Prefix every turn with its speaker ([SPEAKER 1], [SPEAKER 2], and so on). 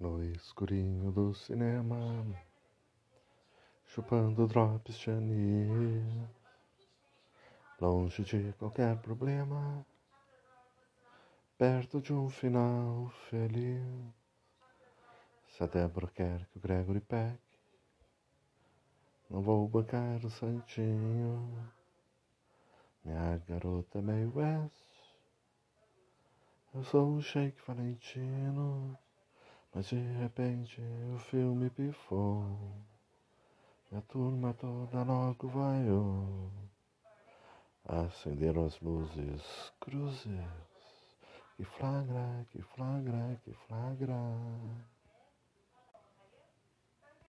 [SPEAKER 1] No escurinho do cinema, chupando drops de anil, longe de qualquer problema, perto de um final feliz. Se a Débora quer que o Gregory pegue, não vou bancar o santinho. Minha garota é meio West, eu sou o Shake Valentino. Mas de repente o filme pifou E a turma toda logo vaiou. Acenderam as luzes cruzes Que flagra, que flagra, que flagra